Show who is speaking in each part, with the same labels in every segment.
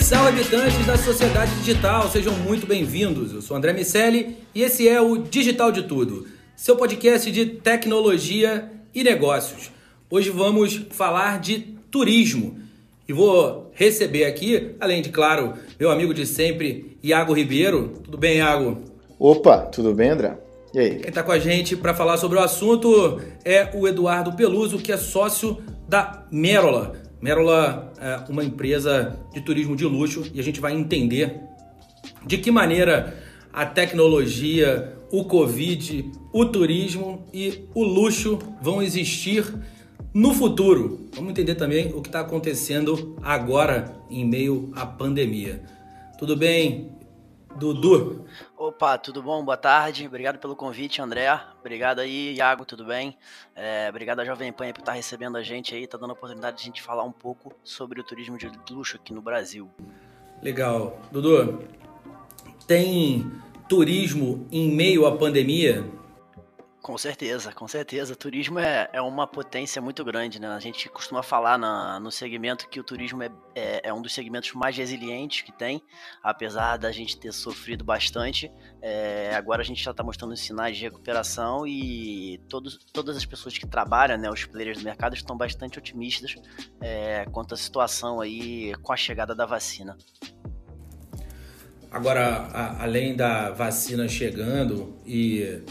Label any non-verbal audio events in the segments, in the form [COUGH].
Speaker 1: Salve, salve, habitantes da sociedade digital, sejam muito bem-vindos. Eu sou André Miceli e esse é o Digital de Tudo, seu podcast de tecnologia e negócios. Hoje vamos falar de turismo e vou receber aqui, além de, claro, meu amigo de sempre, Iago Ribeiro. Tudo bem, Iago?
Speaker 2: Opa, tudo bem, André? E aí?
Speaker 1: Quem está com a gente para falar sobre o assunto é o Eduardo Peluso, que é sócio da Merola. Merola é uma empresa de turismo de luxo e a gente vai entender de que maneira a tecnologia, o Covid, o turismo e o luxo vão existir no futuro. Vamos entender também o que está acontecendo agora em meio à pandemia. Tudo bem, Dudu?
Speaker 3: Opa, tudo bom? Boa tarde. Obrigado pelo convite, André. Obrigado aí, Iago, tudo bem? É, obrigado a Jovem Pan por estar recebendo a gente aí, tá dando a oportunidade de a gente falar um pouco sobre o turismo de luxo aqui no Brasil.
Speaker 1: Legal. Dudu, tem turismo em meio à pandemia?
Speaker 3: Com certeza, com certeza. O turismo é, é uma potência muito grande, né? A gente costuma falar na, no segmento que o turismo é, é, é, um dos segmentos mais resilientes que tem, apesar da gente ter sofrido bastante. É, agora a gente já está mostrando sinais de recuperação e todos, todas as pessoas que trabalham, né, os players do mercado, estão bastante otimistas é, quanto à situação aí com a chegada da vacina.
Speaker 1: Agora, a, além da vacina chegando e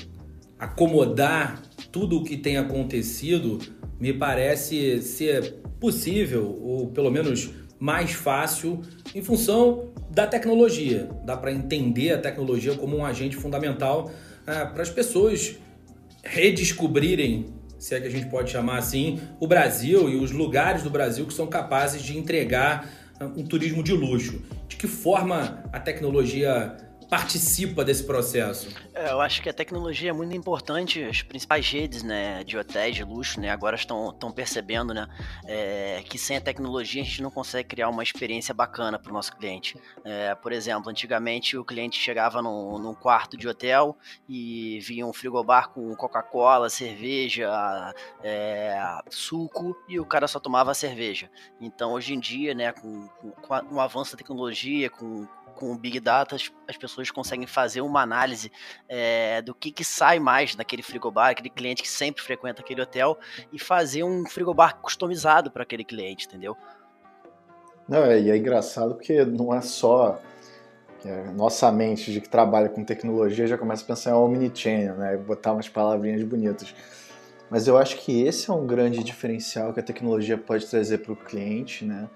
Speaker 1: acomodar tudo o que tem acontecido, me parece ser possível, ou pelo menos mais fácil, em função da tecnologia. Dá para entender a tecnologia como um agente fundamental ah, para as pessoas redescobrirem, se é que a gente pode chamar assim, o Brasil e os lugares do Brasil que são capazes de entregar ah, um turismo de luxo. De que forma a tecnologia participa desse processo?
Speaker 3: É, eu acho que a tecnologia é muito importante. As principais redes né, de hotéis de luxo né, agora estão, estão percebendo né, é, que sem a tecnologia a gente não consegue criar uma experiência bacana para o nosso cliente. É, por exemplo, antigamente o cliente chegava num, num, quarto de hotel e via um frigobar com Coca-Cola, cerveja, é, suco e o cara só tomava cerveja. Então hoje em dia, né, com, com, com o avanço da tecnologia, com, com o Big Data, as, as pessoas conseguem fazer uma análise é, do que, que sai mais naquele frigobar, aquele cliente que sempre frequenta aquele hotel, e fazer um frigobar customizado para aquele cliente, entendeu?
Speaker 2: Não, é, e é engraçado porque não é só é, nossa mente de que trabalha com tecnologia já começa a pensar em omnichannel, né? Botar umas palavrinhas bonitas. Mas eu acho que esse é um grande diferencial que a tecnologia pode trazer para o cliente, né?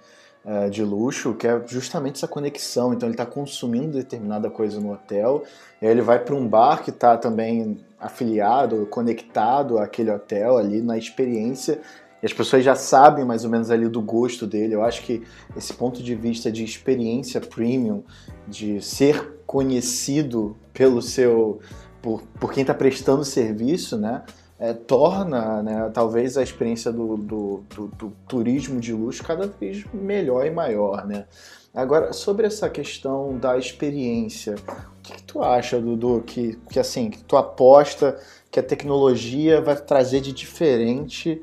Speaker 2: É, de luxo, que é justamente essa conexão. Então ele está consumindo determinada coisa no hotel, e aí ele vai para um bar que está também afiliado, conectado àquele hotel ali na experiência. E as pessoas já sabem mais ou menos ali do gosto dele. Eu acho que esse ponto de vista de experiência premium, de ser conhecido pelo seu por, por quem está prestando serviço, né? É, torna né, talvez a experiência do, do, do, do, turismo de luxo cada vez melhor e maior. Né? Agora, sobre essa questão da experiência, o que, que tu acha, Dudu, que, que assim, que tu aposta que a tecnologia vai trazer de diferente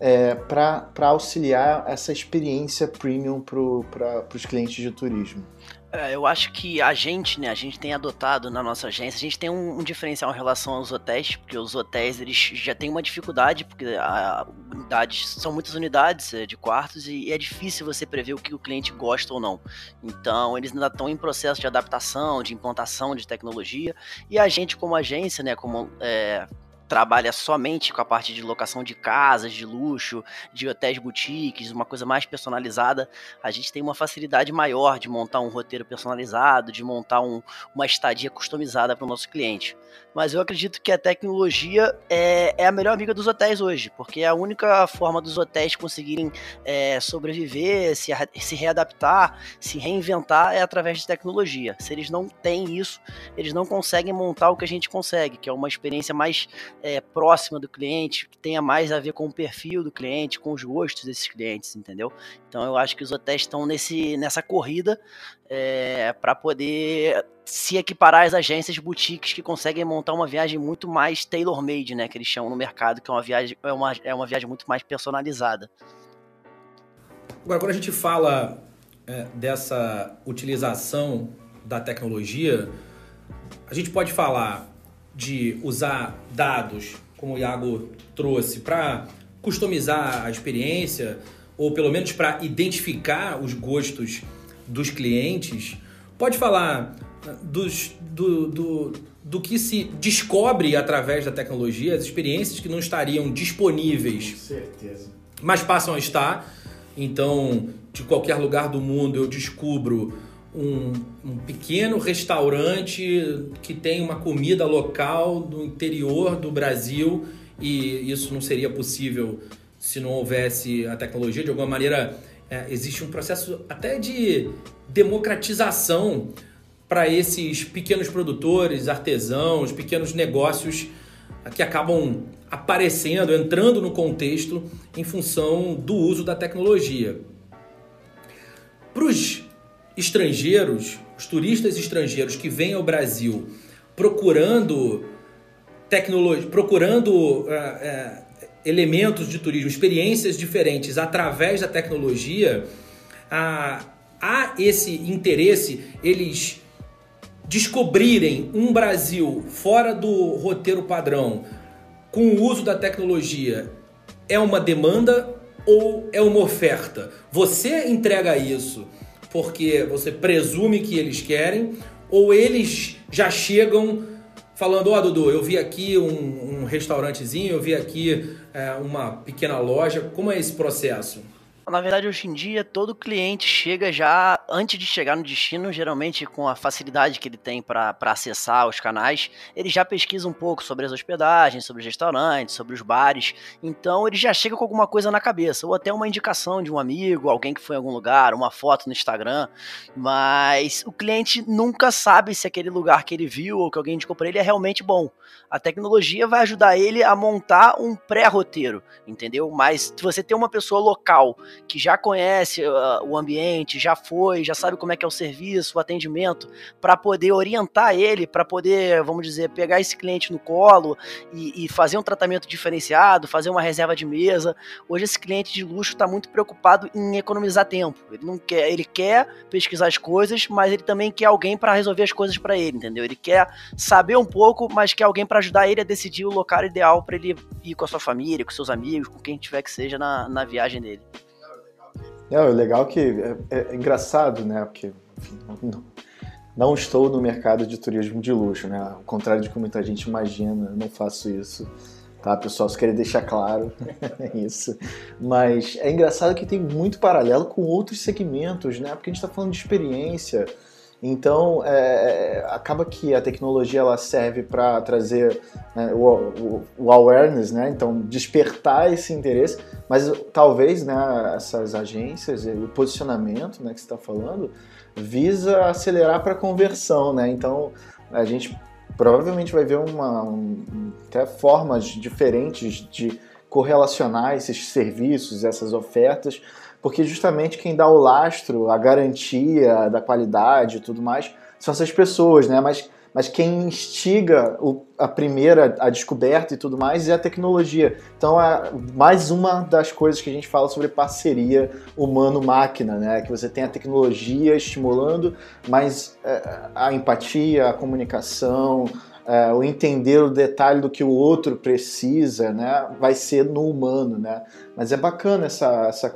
Speaker 2: é, para auxiliar essa experiência premium para os clientes de turismo?
Speaker 3: É, eu acho que a gente, né, a gente tem adotado na nossa agência, a gente tem um, um, diferencial em relação aos hotéis, porque os hotéis eles já têm uma dificuldade, porque a unidades, são muitas unidades é, de quartos e, e, é difícil você prever o que o cliente gosta ou não. Então, eles ainda estão em processo de adaptação, de implantação de tecnologia, e a gente como agência, né, como é, trabalha somente com a parte de locação de casas, de luxo, de hotéis boutiques, uma coisa mais personalizada, a gente tem uma facilidade maior de montar um roteiro personalizado, de montar um, uma estadia customizada para o nosso cliente. Mas eu acredito que a tecnologia é, é, a melhor amiga dos hotéis hoje, porque é a única forma dos hotéis conseguirem é, sobreviver, se, se readaptar, se reinventar é através de tecnologia. Se eles não têm isso, eles não conseguem montar o que a gente consegue, que é uma experiência mais é, próxima do cliente, que tenha mais a ver com o perfil do cliente, com os gostos desses clientes, entendeu? Então eu acho que os hotéis estão nesse, nessa corrida é, para poder se equiparar às agências boutiques que conseguem montar uma viagem muito mais tailor-made, né? Que eles chamam no mercado, que é uma viagem, é uma, é uma viagem muito mais personalizada.
Speaker 1: Agora, quando a gente fala é, dessa utilização da tecnologia, a gente pode falar de usar dados, como o Iago trouxe, para customizar a experiência, ou pelo menos para identificar os gostos dos clientes. Pode falar dos, do, do, do que se descobre através da tecnologia, as experiências que não estariam disponíveis.
Speaker 2: Com certeza.
Speaker 1: Mas passam a estar. Então, de qualquer lugar do mundo eu descubro um, um, pequeno restaurante que tem uma comida local do interior do Brasil e isso não seria possível se não houvesse a tecnologia. De alguma maneira, é, existe um processo até de democratização para esses pequenos produtores, artesãos, pequenos negócios que acabam aparecendo, entrando no contexto em função do uso da tecnologia. Para os estrangeiros, os turistas estrangeiros que vêm ao Brasil procurando tecnologia, procurando uh, uh, elementos de turismo, experiências diferentes através da tecnologia, uh, há esse interesse, eles descobrirem um Brasil fora do roteiro padrão com o uso da tecnologia é uma demanda ou é uma oferta? Você entrega isso porque você presume que eles querem, ou eles já chegam falando: Ó, oh, Dudu, eu vi aqui um, um restaurantezinho, eu vi aqui é, uma pequena loja. Como é esse processo?
Speaker 3: Na verdade, hoje em dia, todo cliente chega já, antes de chegar no destino, geralmente com a facilidade que ele tem para acessar os canais, ele já pesquisa um pouco sobre as hospedagens, sobre os restaurantes, sobre os bares. Então, ele já chega com alguma coisa na cabeça, ou até uma indicação de um amigo, alguém que foi em algum lugar, uma foto no Instagram. Mas o cliente nunca sabe se aquele lugar que ele viu ou que alguém indicou para ele é realmente bom. A tecnologia vai ajudar ele a montar um pré-roteiro, entendeu? Mas se você tem uma pessoa local que já conhece uh, o ambiente, já foi, já sabe como é que é o serviço, o atendimento, para poder orientar ele, para poder, vamos dizer, pegar esse cliente no colo e, e, fazer um tratamento diferenciado, fazer uma reserva de mesa. Hoje esse cliente de luxo está muito preocupado em economizar tempo. Ele não quer, ele quer pesquisar as coisas, mas ele também quer alguém para resolver as coisas para ele, entendeu? Ele quer saber um pouco, mas quer alguém para ajudar ele a decidir o local ideal para ele ir com a sua família, com seus amigos, com quem tiver que seja na, na viagem dele.
Speaker 2: É, o legal é que é, é, engraçado, né? Porque enfim, não, não, estou no mercado de turismo de luxo, né? Ao contrário de como muita gente imagina, não faço isso. Tá, pessoal? Só queria deixar claro [LAUGHS] isso. Mas é engraçado que tem muito paralelo com outros segmentos, né? Porque a gente está falando de experiência. Então, é, acaba que a tecnologia ela serve para trazer né, o, o, o, awareness, né? Então, despertar esse interesse, mas talvez né, essas agências o posicionamento né, que você está falando visa acelerar para conversão, né? Então, a gente provavelmente vai ver uma, um, até formas diferentes de correlacionar esses serviços, essas ofertas, porque justamente quem dá o lastro, a garantia da qualidade e tudo mais, são essas pessoas, né? Mas, mas quem instiga o, a primeira, a descoberta e tudo mais é a tecnologia. Então é mais uma das coisas que a gente fala sobre parceria humano-máquina, né? Que você tem a tecnologia estimulando, mas é, a empatia, a comunicação, é, o entender o detalhe do que o outro precisa, né, vai ser no humano, né? Mas é bacana essa, essa,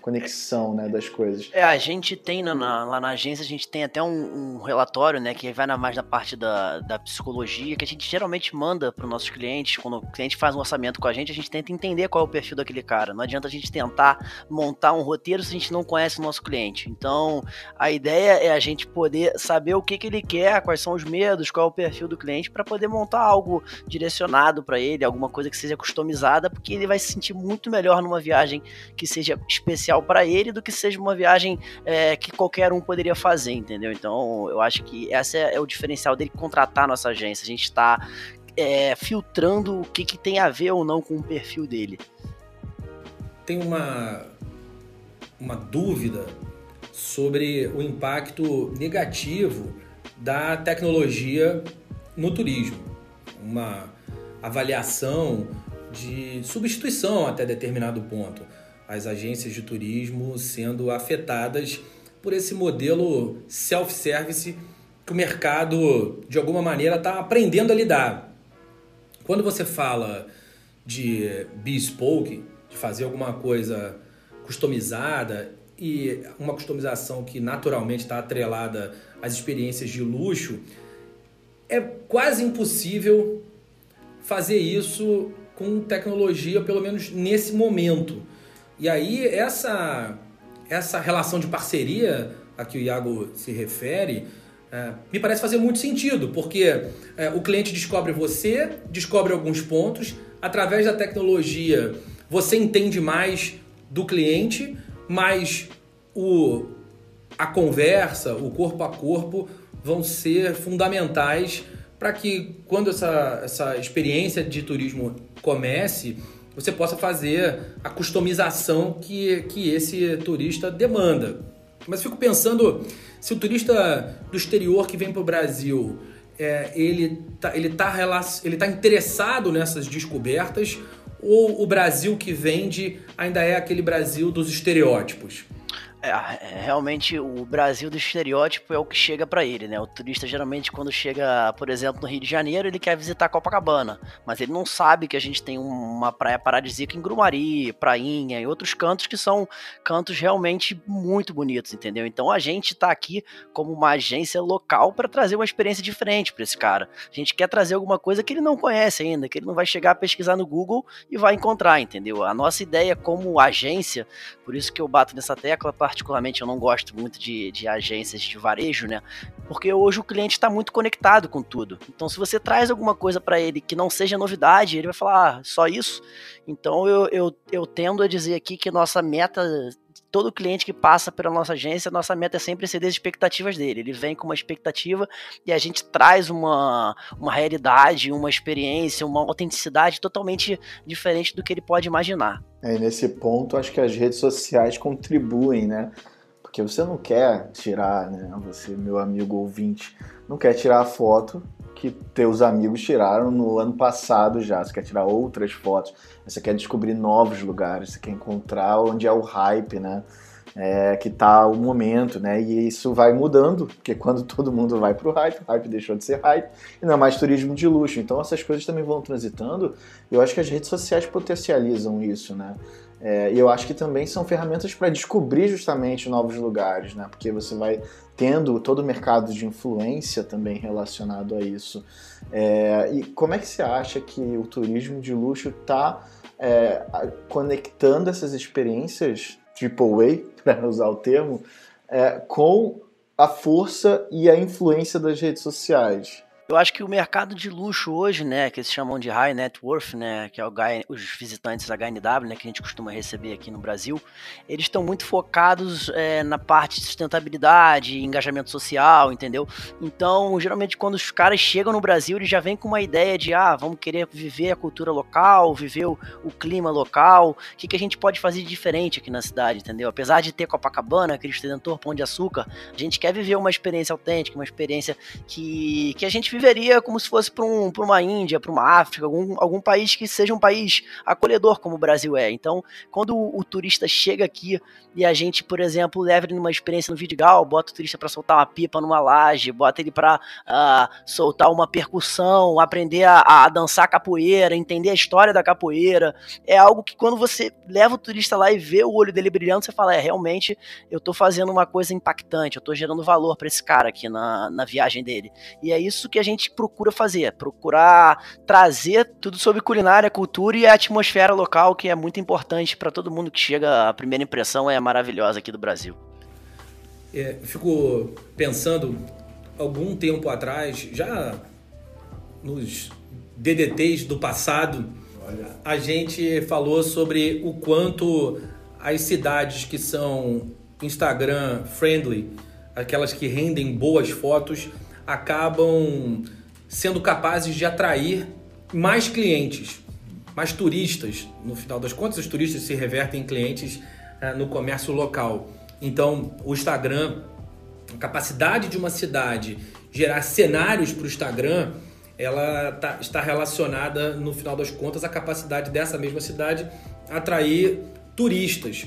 Speaker 2: conexão, né, das coisas.
Speaker 3: É, a gente tem na, lá na agência, a gente tem até um, um relatório, né, que vai na, mais na parte da, da psicologia, que a gente geralmente manda para os nossos clientes, quando o cliente faz um orçamento com a gente, a gente tenta entender qual é o perfil daquele cara. Não adianta a gente tentar montar um roteiro se a gente não conhece o nosso cliente. Então, a ideia é a gente poder saber o que, que ele quer, quais são os medos, qual é o perfil do cliente, para poder montar algo direcionado para ele, alguma coisa que seja customizada, porque ele vai se sentir muito melhor melhor numa viagem que seja especial para ele do que seja uma viagem é, que qualquer um poderia fazer, entendeu? Então, eu acho que esse é, é o diferencial dele contratar a nossa agência. A gente está é, filtrando o que, que tem a ver ou não com o perfil dele.
Speaker 1: Tem uma, uma dúvida sobre o impacto negativo da tecnologia no turismo. Uma avaliação de substituição até determinado ponto. As agências de turismo sendo afetadas por esse modelo self-service que o mercado, de alguma maneira, está aprendendo a lidar. Quando você fala de bespoke, de fazer alguma coisa customizada e uma customização que naturalmente está atrelada às experiências de luxo, é quase impossível fazer isso com tecnologia, pelo menos nesse momento. E aí essa, essa relação de parceria a que o Iago se refere, é, me parece fazer muito sentido, porque é, o cliente descobre você, descobre alguns pontos, através da tecnologia você entende mais do cliente, mas o, a conversa, o corpo a corpo vão ser fundamentais para que quando essa, essa experiência de turismo comece, você possa fazer a customização que, que esse turista demanda. Mas fico pensando, se o turista do exterior que vem para o Brasil, é, ele está ele tá, ele tá interessado nessas descobertas ou o Brasil que vende ainda é aquele Brasil dos estereótipos?
Speaker 3: É, é, realmente o Brasil do estereótipo é o que chega para ele, né? O turista geralmente quando chega, por exemplo, no Rio de Janeiro, ele quer visitar Copacabana, mas ele não sabe que a gente tem uma praia paradisíaca em Grumari, Prainha e outros cantos que são cantos realmente muito bonitos, entendeu? Então a gente tá aqui como uma agência local para trazer uma experiência diferente para esse cara. A gente quer trazer alguma coisa que ele não conhece ainda, que ele não vai chegar a pesquisar no Google e vai encontrar, entendeu? A nossa ideia como agência, por isso que eu bato nessa tecla particularmente, eu não gosto muito de, de agências de varejo, né? Porque hoje o cliente está muito conectado com tudo. Então, se você traz alguma coisa para ele que não seja novidade, ele vai falar, ah, só isso? Então, eu, eu, eu tendo a dizer aqui que nossa meta todo cliente que passa pela nossa agência, nossa meta é sempre exceder as expectativas dele. Ele vem com uma expectativa e a gente traz uma, uma realidade, uma experiência, uma autenticidade totalmente diferente do que ele pode imaginar.
Speaker 2: É, nesse ponto, acho que as redes sociais contribuem, né? Porque você não quer tirar, né? Você, meu amigo ouvinte, não quer tirar a foto que teus amigos tiraram no ano passado já. Você quer tirar outras fotos, você quer descobrir novos lugares, você quer encontrar onde é o hype, né? É, que tá o momento, né? E isso vai mudando, porque quando todo mundo vai pro hype, o hype deixou de ser hype e não é mais turismo de luxo. Então essas coisas também vão transitando. E eu acho que as redes sociais potencializam isso, né? É, e eu acho que também são ferramentas para descobrir justamente novos lugares, né? Porque você vai tendo todo o mercado de influência também relacionado a isso. É, e como é que você acha que o turismo de luxo está é, conectando essas experiências triple A, [LAUGHS] para usar o termo, é, com a força e a influência das redes sociais?
Speaker 3: Eu acho que o mercado de luxo hoje, né, que eles chamam de high net worth, né, que é o os visitantes HNW, né, que a gente costuma receber aqui no Brasil, eles estão muito focados é, na parte de sustentabilidade, engajamento social, entendeu? Então, geralmente quando os caras chegam no Brasil, eles já vêm com uma ideia de, ah, vamos querer viver a cultura local, viver o, o clima local, o que, que a gente pode fazer de diferente aqui na cidade, entendeu? Apesar de ter Copacabana, Cristo Redentor, Pão de Açúcar, a gente quer viver uma experiência autêntica, uma experiência que, que a gente viveria como se fosse para um, uma Índia, para uma África, algum, algum país que seja um país acolhedor como o Brasil é. Então, quando o, o turista chega aqui e a gente, por exemplo, leva ele numa experiência no Vidigal, bota o turista para soltar uma pipa numa laje, bota ele para uh, ah, soltar uma percussão, aprender a, a, dançar capoeira, entender a história da capoeira, é algo que quando você leva o turista lá e vê o olho dele brilhando, você fala, é, realmente eu estou fazendo uma coisa impactante, eu estou gerando valor para esse cara aqui na, na viagem dele. E é isso que a gente procura fazer, procurar trazer tudo sobre culinária, cultura e a atmosfera local, que é muito importante para todo mundo que chega, a primeira impressão é maravilhosa aqui do Brasil.
Speaker 1: É, fico pensando, algum tempo atrás, já nos DDTs do passado, a gente falou sobre o quanto as cidades que são Instagram friendly, aquelas que rendem boas fotos, acabam sendo capazes de atrair mais clientes, mais turistas. No final das contas, os turistas se revertem em clientes é, no comércio local. Então, o Instagram, a capacidade de uma cidade gerar cenários para o Instagram, ela tá, está relacionada, no final das contas, à capacidade dessa mesma cidade atrair turistas.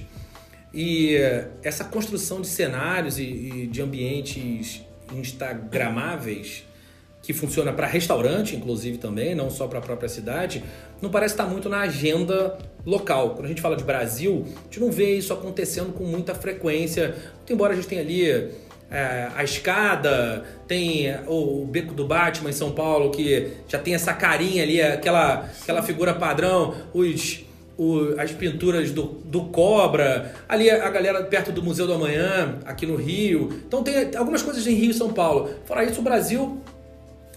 Speaker 1: E essa construção de cenários e, e de ambientes instagramáveis que funciona para restaurante, inclusive também, não só para a própria cidade, não parece estar muito na agenda local. Quando a gente fala de Brasil, a gente não vê isso acontecendo com muita frequência. Muito embora a gente tenha ali é, a escada, tem o, o, beco do Batman em São Paulo, que já tem essa carinha ali, aquela, aquela figura padrão, os, o, as pinturas do, do Cobra, ali a galera perto do Museu do Amanhã, aqui no Rio. Então tem algumas coisas em Rio e São Paulo. Fora isso, o Brasil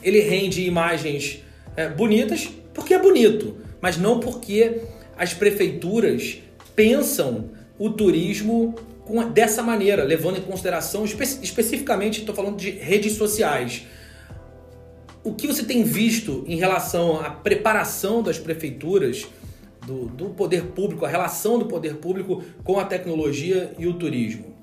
Speaker 1: ele rende imagens é, bonitas porque é bonito, mas não porque as prefeituras pensam o turismo com, dessa maneira, levando em consideração espe especificamente, estou falando de redes sociais. O que você tem visto em relação à preparação das prefeituras, do, do poder público, a relação do poder público com a tecnologia e o turismo?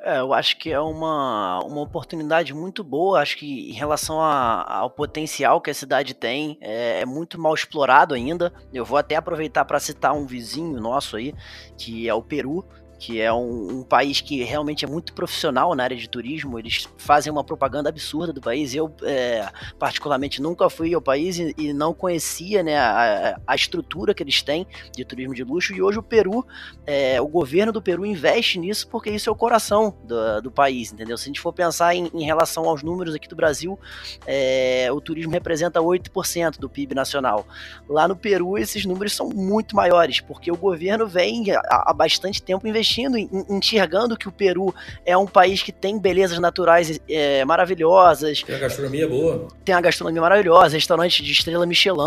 Speaker 3: É, eu acho que é uma, uma oportunidade muito boa. Acho que em relação a, ao potencial que a cidade tem, é, é, muito mal explorado ainda. Eu vou até aproveitar para citar um vizinho nosso aí, que é o Peru que é um, um, país que realmente é muito profissional na área de turismo. Eles fazem uma propaganda absurda do país. Eu, é, particularmente, nunca fui ao país e, e não conhecia né, a, a, estrutura que eles têm de turismo de luxo. E hoje o Peru, é, o governo do Peru investe nisso porque isso é o coração do, do país, entendeu? Se a gente for pensar em, em relação aos números aqui do Brasil, é, o turismo representa 8% do PIB nacional. Lá no Peru, esses números são muito maiores, porque o governo vem há, há bastante tempo investindo investindo, enxergando que o Peru é um país que tem belezas naturais é, maravilhosas.
Speaker 1: Tem a gastronomia boa.
Speaker 3: Tem a gastronomia maravilhosa, restaurante de estrela Michelin,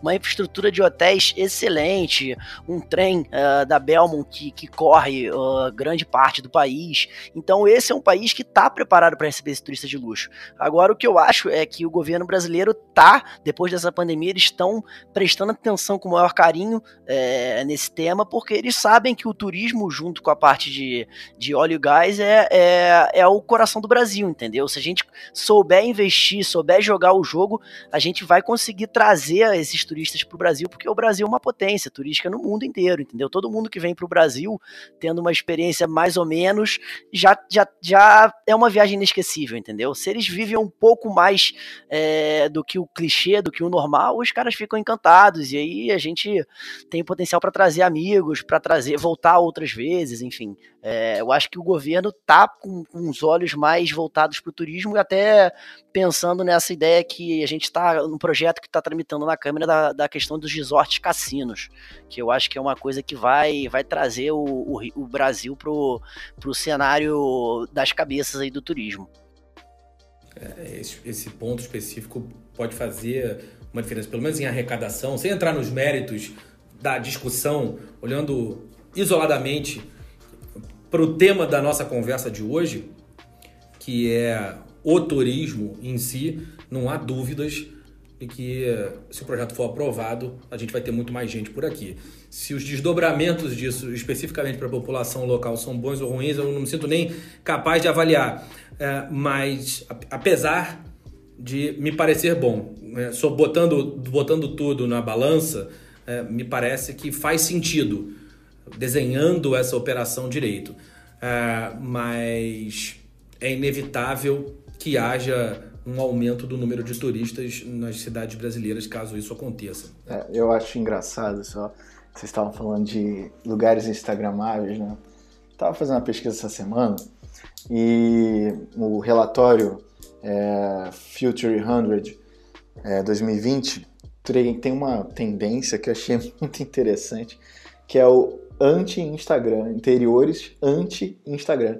Speaker 3: uma infraestrutura de hotéis excelente, um trem uh, da Belmont que, que corre uh, grande parte do país. Então esse é um país que está preparado para receber esse turista de luxo. Agora o que eu acho é que o governo brasileiro tá, depois dessa pandemia, eles estão prestando atenção com o maior carinho é, nesse tema, porque eles sabem que o turismo junto junto com a parte de, de óleo e gás, é, é, é o coração do Brasil, entendeu? Se a gente souber investir, souber jogar o jogo, a gente vai conseguir trazer esses turistas para o Brasil, porque o Brasil é uma potência turística no mundo inteiro, entendeu? Todo mundo que vem para o Brasil tendo uma experiência mais ou menos, já, já, já é uma viagem inesquecível, entendeu? Se eles vivem um pouco mais é, do que o clichê, do que o normal, os caras ficam encantados, e aí a gente tem potencial para trazer amigos, para trazer, voltar outras vezes, enfim. É, eu acho que o governo está com, com, os olhos mais voltados para o turismo e até pensando nessa ideia que a gente está no projeto que está tramitando na Câmara da, da, questão dos resorts cassinos, que eu acho que é uma coisa que vai, vai trazer o, o, o Brasil para o cenário das cabeças aí do turismo.
Speaker 1: É, esse, esse ponto específico pode fazer uma diferença, pelo menos em arrecadação, sem entrar nos méritos da discussão, olhando isoladamente para o tema da nossa conversa de hoje, que é o turismo em si, não há dúvidas de que se o projeto for aprovado, a gente vai ter muito mais gente por aqui. Se os desdobramentos disso, especificamente para a população local, são bons ou ruins, eu não me sinto nem capaz de avaliar. É, mas, apesar de me parecer bom, né, só botando, botando tudo na balança, é, me parece que faz sentido desenhando essa operação direito. É, mas é inevitável que haja um aumento do número de turistas nas cidades brasileiras caso isso aconteça.
Speaker 2: É, eu acho engraçado só. Vocês estavam falando de lugares instagramáveis, né? Estava fazendo uma pesquisa essa semana e o relatório é, Future 100 é, 2020 tem uma tendência que eu achei [LAUGHS] muito interessante, que é o anti-Instagram, interiores anti-Instagram.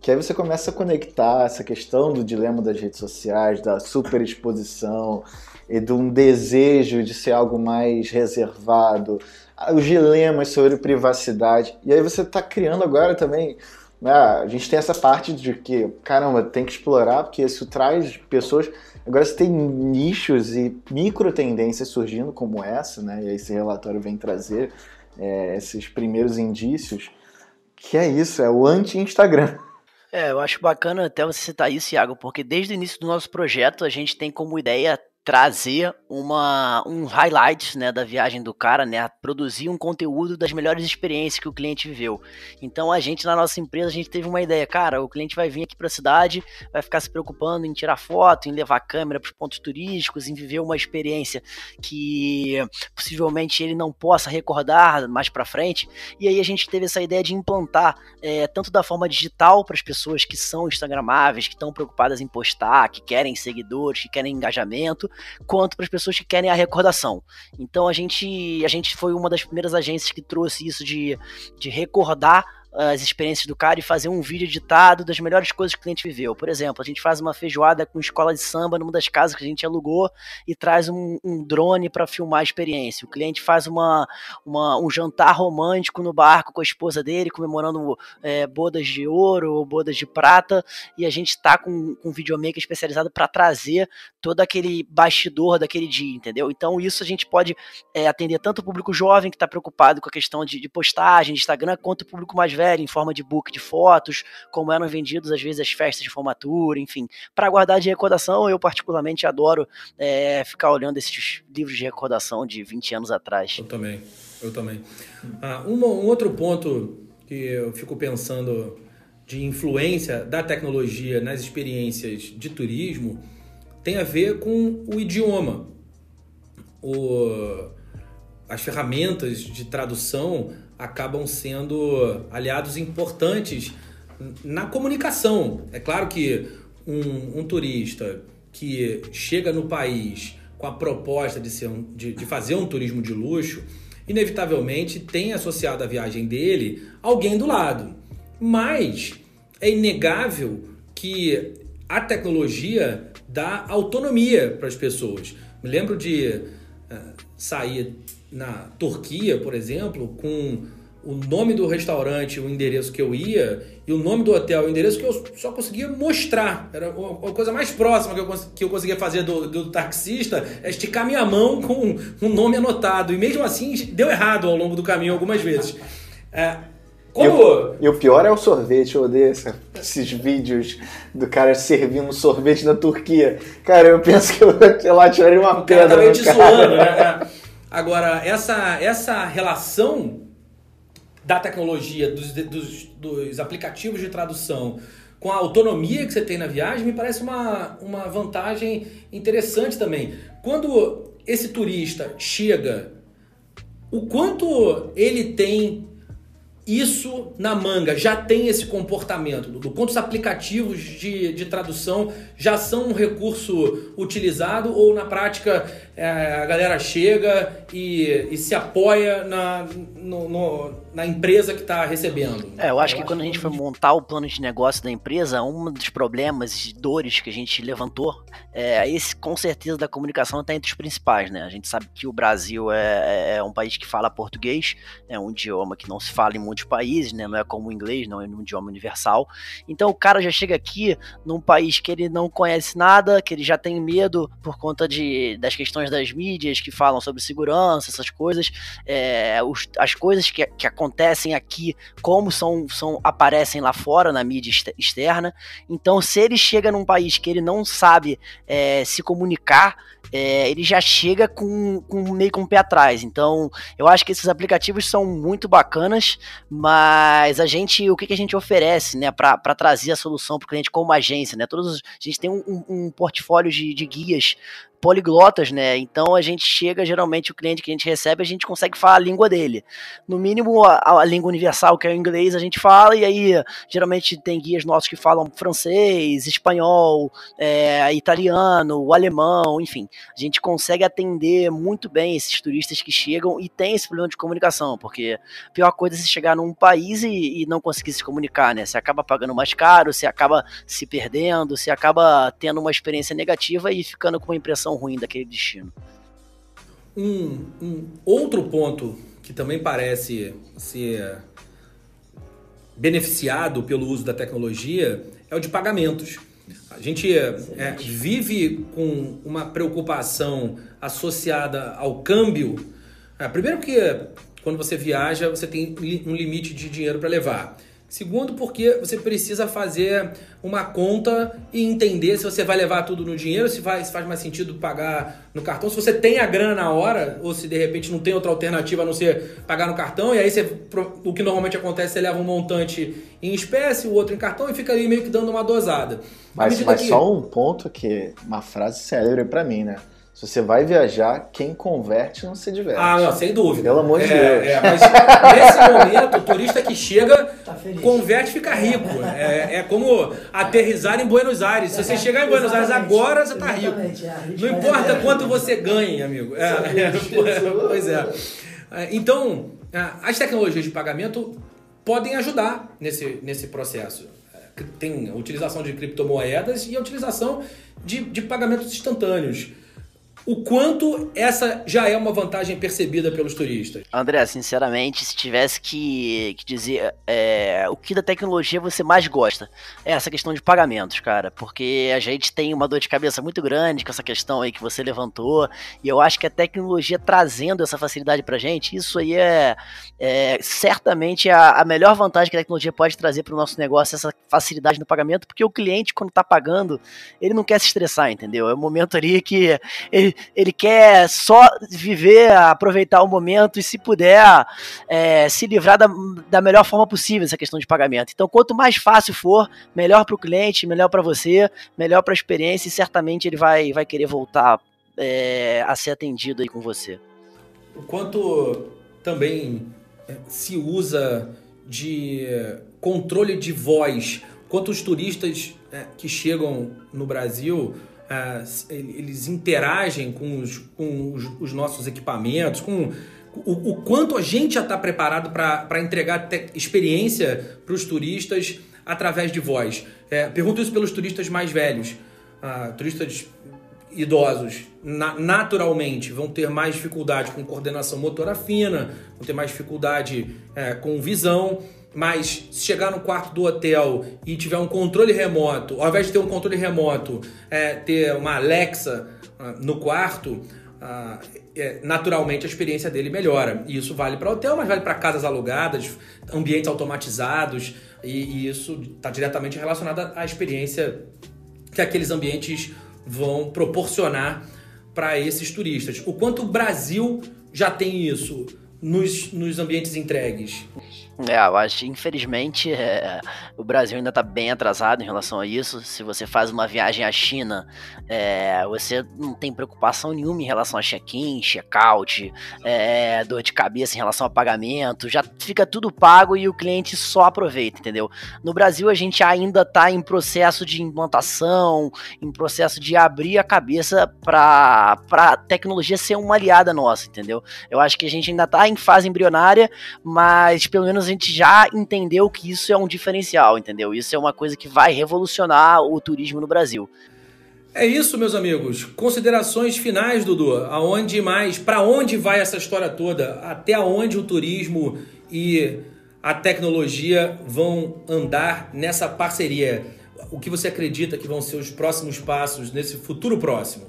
Speaker 2: Que aí você começa a conectar essa questão do dilema das redes sociais, da superexposição e de um desejo de ser algo mais reservado, os dilemas sobre privacidade. E aí você está criando agora também. Né, a gente tem essa parte de que, caramba, tem que explorar, porque isso traz pessoas. Agora você tem nichos e micro tendências surgindo como essa, né? E aí esse relatório vem trazer é, esses primeiros indícios. Que é isso, é o anti-Instagram.
Speaker 3: É, eu acho bacana até você citar isso, Iago, porque desde o início do nosso projeto a gente tem como ideia trazer uma, um highlight né, da viagem do cara, né, produzir um conteúdo das melhores experiências que o cliente viveu. Então a gente na nossa empresa a gente teve uma ideia, cara, o cliente vai vir aqui para a cidade, vai ficar se preocupando em tirar foto, em levar câmera para os pontos turísticos, em viver uma experiência que possivelmente ele não possa recordar mais para frente. E aí a gente teve essa ideia de implantar é, tanto da forma digital para as pessoas que são instagramáveis, que estão preocupadas em postar, que querem seguidores, que querem engajamento, quanto para as pessoas que querem a recordação. Então a gente, a gente foi uma das primeiras agências que trouxe isso de, de recordar as experiências do cara e fazer um vídeo editado das melhores coisas que o cliente viveu. Por exemplo, a gente faz uma feijoada com escola de samba numa das casas que a gente alugou e traz um, um drone para filmar a experiência. O cliente faz uma, uma, um jantar romântico no barco com a esposa dele, comemorando é, bodas de ouro ou bodas de prata, e a gente está com, com um videomaker especializado para trazer todo aquele bastidor daquele dia, entendeu? Então isso a gente pode é, atender tanto o público jovem que está preocupado com a questão de, de postagem, de Instagram, quanto o público mais em forma de book de fotos, como eram vendidos às vezes as festas de formatura, enfim. Para guardar de recordação, eu particularmente adoro é, ficar olhando esses livros de recordação de 20 anos atrás.
Speaker 1: Eu também, eu também. Ah, um, um outro ponto que eu fico pensando de influência da tecnologia nas experiências de turismo tem a ver com o idioma. O, as ferramentas de tradução acabam sendo aliados importantes na comunicação. É claro que um, um turista que chega no país com a proposta de, ser um, de, de fazer um turismo de luxo, inevitavelmente tem associado à viagem dele alguém do lado. Mas é inegável que a tecnologia dá autonomia para as pessoas. Me lembro de uh, sair na Turquia, por exemplo, com o nome do restaurante, o endereço que eu ia, e o nome do hotel, o endereço que eu só conseguia mostrar. Era a coisa mais próxima que eu, que eu conseguia fazer do, do taxista é esticar minha mão com um nome anotado. E mesmo assim, deu errado ao longo do caminho algumas vezes. É,
Speaker 2: como... E, o, e o pior é o sorvete, eu odeio esses vídeos do cara servindo sorvete na Turquia. Cara, eu penso que eu, lá tiraria uma o pedra. Cara tá
Speaker 1: te zoando, né? É. Agora, essa, essa relação da tecnologia, dos, dos, dos, aplicativos de tradução, com a autonomia que você tem na viagem, me parece uma, uma vantagem interessante também. Quando esse turista chega, o quanto ele tem isso na manga já tem esse comportamento, do quantos aplicativos de, de tradução já são um recurso utilizado ou na prática é, a galera chega e, e se apoia na, no, no, na empresa que está recebendo.
Speaker 3: É, eu acho que quando a gente foi montar o plano de negócio da empresa, um dos problemas e dores que a gente levantou é esse, com certeza, da comunicação está entre os principais, né? A gente sabe que o Brasil é, é, é, um país que fala português, é um idioma que não se fala em muitos países, né? Não é como o inglês, não é um idioma universal. Então o cara já chega aqui num país que ele não conhece nada, que ele já tem medo por conta de, das questões das mídias que falam sobre segurança, essas coisas, é, os, as coisas que, que acontecem aqui, como são, são aparecem lá fora na mídia externa. Então, se ele chega num país que ele não sabe é, se comunicar, é, ele já chega com, com meio com o pé atrás. Então, eu acho que esses aplicativos são muito bacanas, mas a gente, o que, que a gente oferece, né, para trazer a solução para o cliente como agência, né? Todos, a gente tem um, um, um portfólio de, de guias poliglotas, né? Então a gente chega, geralmente, o cliente que a gente recebe, a gente consegue falar a língua dele. No mínimo, a, a, língua universal, que é o inglês, a gente fala, e aí geralmente tem guias nossos que falam francês, espanhol, é, italiano, alemão, enfim. A gente consegue atender muito bem esses turistas que chegam e tem esse problema de comunicação, porque a pior coisa é você chegar num país e, e não conseguir se comunicar, né? Você acaba pagando mais caro, você acaba se perdendo, você acaba tendo uma experiência negativa e ficando com uma impressão ruim daquele destino.
Speaker 1: Um, um outro ponto que também parece ser beneficiado pelo uso da tecnologia é o de pagamentos. A gente é, vive com uma preocupação associada ao câmbio. É, primeiro que quando você viaja, você tem um limite de dinheiro para levar. Segundo, porque você precisa fazer uma conta e entender se você vai levar tudo no dinheiro, se faz, se faz mais sentido pagar no cartão, se você tem a grana na hora, ou se de repente não tem outra alternativa a não ser pagar no cartão, e aí você, o que normalmente acontece, você leva um montante em espécie, o outro em cartão e fica ali meio que dando uma dosada.
Speaker 2: Mas, mas que... só um ponto que, uma frase célebre para mim, né? Se você vai viajar, quem converte não se diverte.
Speaker 1: Ah, não, sem dúvida.
Speaker 2: Pelo amor
Speaker 1: de
Speaker 2: é, Deus.
Speaker 1: É, mas nesse momento, o turista que chega, tá converte fica rico. É, é como aterrizar em Buenos Aires. Se você chegar em Buenos Aires agora, você tá rico. É, não importa quanto você ganhe, amigo. É, é pois é. Então, as tecnologias de pagamento podem ajudar nesse, nesse processo. Tem a utilização de criptomoedas e a utilização de, de pagamentos instantâneos o quanto essa já é uma vantagem percebida pelos turistas?
Speaker 3: André, sinceramente, se tivesse que, que dizer é, o que da tecnologia você mais gosta, é essa questão de pagamentos, cara, porque a gente tem uma dor de cabeça muito grande com essa questão aí que você levantou, e eu acho que a tecnologia trazendo essa facilidade pra gente, isso aí é, é certamente a, a, melhor vantagem que a tecnologia pode trazer para o nosso negócio, essa facilidade no pagamento, porque o cliente, quando tá pagando, ele não quer se estressar, entendeu? É o momento ali que ele, ele quer só viver, aproveitar o momento e, se puder, é, se livrar da, da melhor forma possível essa questão de pagamento. Então, quanto mais fácil for, melhor para o cliente, melhor para você, melhor para a experiência e certamente ele vai, vai querer voltar é, a ser atendido aí com você.
Speaker 1: O quanto também é, se usa de controle de voz, quantos turistas é, que chegam no Brasil eles interagem com os, com os, os nossos equipamentos, com o, o, quanto a gente já está preparado para entregar experiência para os turistas através de voz. É, pergunto isso pelos turistas mais velhos, uh, turistas idosos, na, naturalmente vão ter mais dificuldade com coordenação motora fina, vão ter mais dificuldade é, com visão. Mas se chegar no quarto do hotel e tiver um controle remoto, ao invés de ter um controle remoto, é, ter uma Alexa uh, no quarto, uh, é, naturalmente a experiência dele melhora. E isso vale para hotel, mas vale para casas alugadas, ambientes automatizados, e, e isso está diretamente relacionado à experiência que aqueles ambientes vão proporcionar para esses turistas. O quanto o Brasil já tem isso nos, nos ambientes entregues?
Speaker 3: É, eu acho, infelizmente, é, o Brasil ainda está bem atrasado em relação a isso. Se você faz uma viagem à China, é, você não tem preocupação nenhuma em relação a check-in, check-out, é, dor de cabeça em relação a pagamento, já fica tudo pago e o cliente só aproveita, entendeu? No Brasil, a gente ainda está em processo de implantação, em processo de abrir a cabeça para a tecnologia ser uma aliada nossa, entendeu? Eu acho que a gente ainda está em fase embrionária, mas pelo menos a gente já entendeu que isso é um diferencial, entendeu? Isso é uma coisa que vai revolucionar o turismo no Brasil.
Speaker 1: É isso, meus amigos. Considerações finais, Dudu. Aonde mais? Para onde vai essa história toda? Até onde o turismo e a tecnologia vão andar nessa parceria? O que você acredita que vão ser os próximos passos nesse futuro próximo?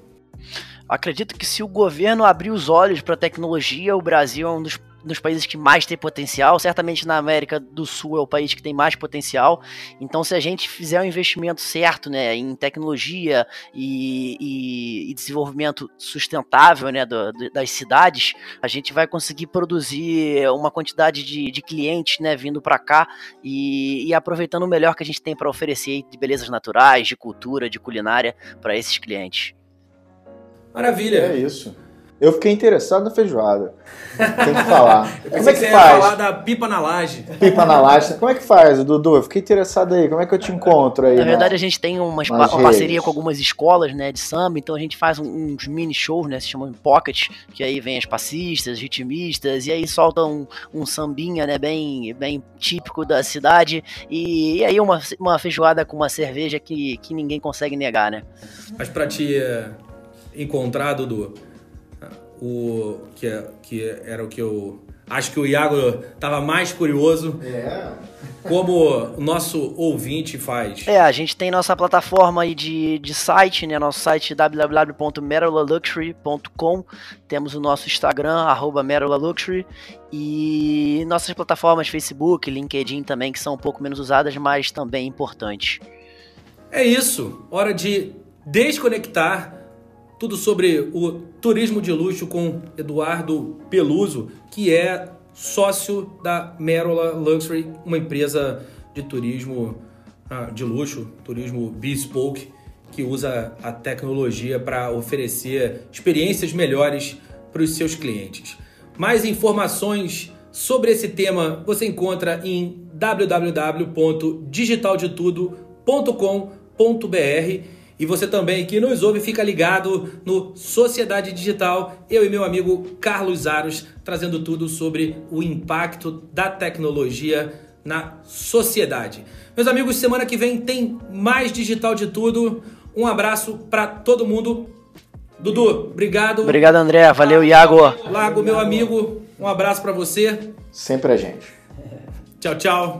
Speaker 3: Acredito que se o governo abrir os olhos para a tecnologia, o Brasil é um dos nos países que mais tem potencial. Certamente na América do Sul é o país que tem mais potencial. Então, se a gente fizer o um investimento certo né, em tecnologia e, e, e desenvolvimento sustentável né, do, do, das cidades, a gente vai conseguir produzir uma quantidade de, de clientes né, vindo para cá e, e, aproveitando o melhor que a gente tem para oferecer de belezas naturais, de cultura, de culinária para esses clientes.
Speaker 1: Maravilha!
Speaker 2: É isso. Eu fiquei interessado na feijoada. Tem que falar. [LAUGHS]
Speaker 1: Como é que, que faz? falar da pipa na laje.
Speaker 2: Pipa na laje. Como é que faz, Dudu? Eu fiquei interessado aí. Como é que eu te encontro aí?
Speaker 3: Na verdade, a gente tem uma, uma parceria com algumas escolas, né, de samba. Então a gente faz uns mini shows, né, se chamam pocket, que aí vem as passistas, ritmistas e aí soltam um, um sambinha, né, bem, bem típico da cidade. E, e, aí uma, uma feijoada com uma cerveja que, que ninguém consegue negar, né?
Speaker 1: Mas para te eh, encontrar, Dudu o que, é, que era o que eu acho que o Iago estava mais curioso. É. Como o nosso ouvinte faz.
Speaker 3: É, a gente tem nossa plataforma aí de, de site, né? Nosso site www.merolaluxury.com. Temos o nosso Instagram, arroba Merolaluxury. E nossas plataformas Facebook, LinkedIn também, que são um pouco menos usadas, mas também importantes.
Speaker 1: É isso. Hora de desconectar tudo sobre o turismo de luxo com Eduardo Peluso, que é sócio da Merola Luxury, uma empresa de turismo ah, de luxo, turismo bespoke, que usa a tecnologia para oferecer experiências melhores para os seus clientes. Mais informações sobre esse tema você encontra em www.digitaldetudo.com.br e você também que nos ouve, fica ligado no Sociedade Digital, eu e meu amigo Carlos Aros, trazendo tudo sobre o impacto da tecnologia na sociedade. Meus amigos, semana que vem tem mais Digital de Tudo. Um abraço para todo mundo. Dudu, obrigado.
Speaker 3: Obrigado, André. Valeu, Iago.
Speaker 1: Lago, meu amigo, um abraço para você.
Speaker 2: Sempre a gente.
Speaker 1: Tchau, tchau.